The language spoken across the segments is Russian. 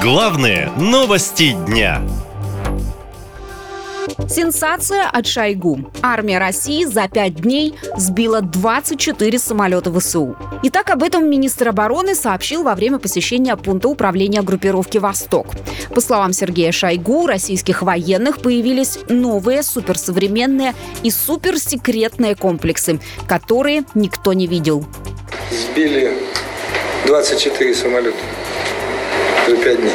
Главные новости дня. Сенсация от Шойгу. Армия России за пять дней сбила 24 самолета ВСУ. И так об этом министр обороны сообщил во время посещения пункта управления группировки «Восток». По словам Сергея Шойгу, у российских военных появились новые суперсовременные и суперсекретные комплексы, которые никто не видел. Сбили 24 самолета за 5 дней.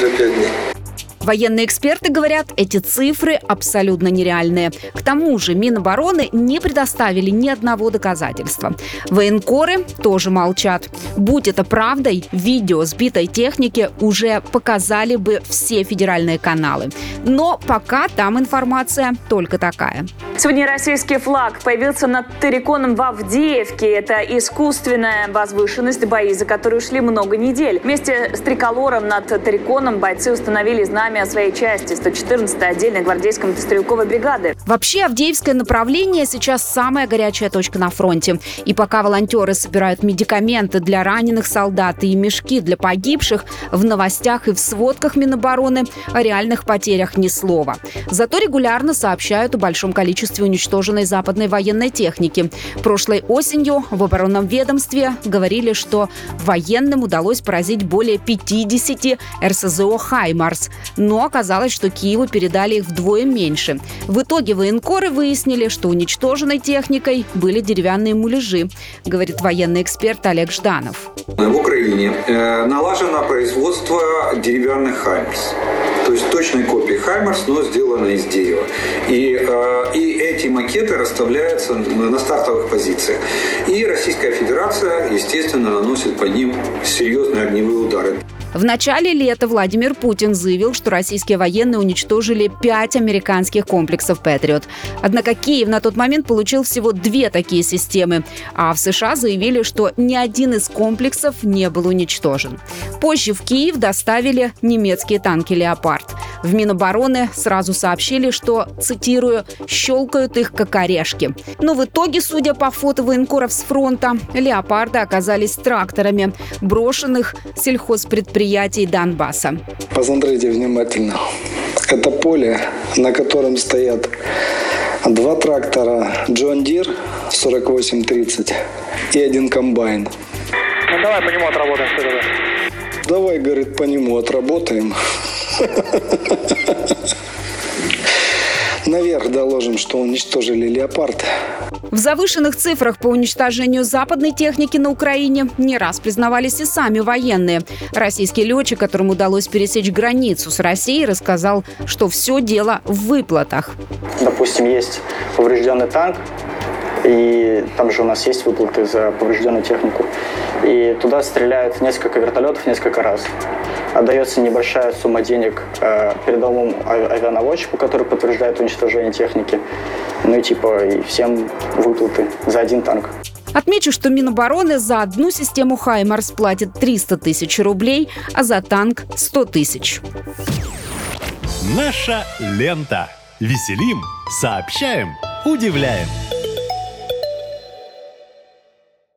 За 5 дней. Военные эксперты говорят, эти цифры абсолютно нереальные. К тому же Минобороны не предоставили ни одного доказательства. Военкоры тоже молчат. Будь это правдой, видео сбитой техники уже показали бы все федеральные каналы. Но пока там информация только такая. Сегодня российский флаг появился над Терриконом в Авдеевке. Это искусственная возвышенность, бои за которые ушли много недель. Вместе с триколором над Терриконом бойцы установили знамя своей части 114-й отдельной гвардейской мотострелковой бригады. Вообще, Авдеевское направление сейчас самая горячая точка на фронте. И пока волонтеры собирают медикаменты для раненых солдат и мешки для погибших, в новостях и в сводках Минобороны о реальных потерях ни слова. Зато регулярно сообщают о большом количестве уничтоженной западной военной техники. Прошлой осенью в оборонном ведомстве говорили, что военным удалось поразить более 50 РСЗО «Хаймарс», но оказалось, что Киеву передали их вдвое меньше. В итоге военкоры выяснили, что уничтоженной техникой были деревянные муляжи, говорит военный эксперт Олег Жданов. В Украине э, налажено производство деревянных «Хаймарс». То есть точной копии «Хаймарс», но сделано из дерева. И, э, и эти макеты расставляются на стартовых позициях. И Российская Федерация, естественно, наносит по ним серьезные огневые удары. В начале лета Владимир Путин заявил, что российские военные уничтожили пять американских комплексов «Патриот». Однако Киев на тот момент получил всего две такие системы, а в США заявили, что ни один из комплексов не был уничтожен. Позже в Киев доставили немецкие танки «Леопард». В Минобороны сразу сообщили, что, цитирую, «щелкают их как орешки». Но в итоге, судя по фото военкоров с фронта, «Леопарды» оказались тракторами, брошенных сельхозпредприятий Донбасса. Посмотрите внимательно. Это поле, на котором стоят два трактора John Deere 4830 и один комбайн. Ну давай по нему отработаем что Давай, говорит, по нему отработаем. Наверх доложим, что уничтожили леопард. В завышенных цифрах по уничтожению западной техники на Украине не раз признавались и сами военные. Российский летчик, которому удалось пересечь границу с Россией, рассказал, что все дело в выплатах. Допустим, есть поврежденный танк, и там же у нас есть выплаты за поврежденную технику. И туда стреляют несколько вертолетов несколько раз отдается небольшая сумма денег э, передовому авианаводчику, который подтверждает уничтожение техники. Ну и типа и всем выплаты за один танк. Отмечу, что Минобороны за одну систему «Хаймарс» платит 300 тысяч рублей, а за танк – 100 тысяч. Наша лента. Веселим, сообщаем, удивляем.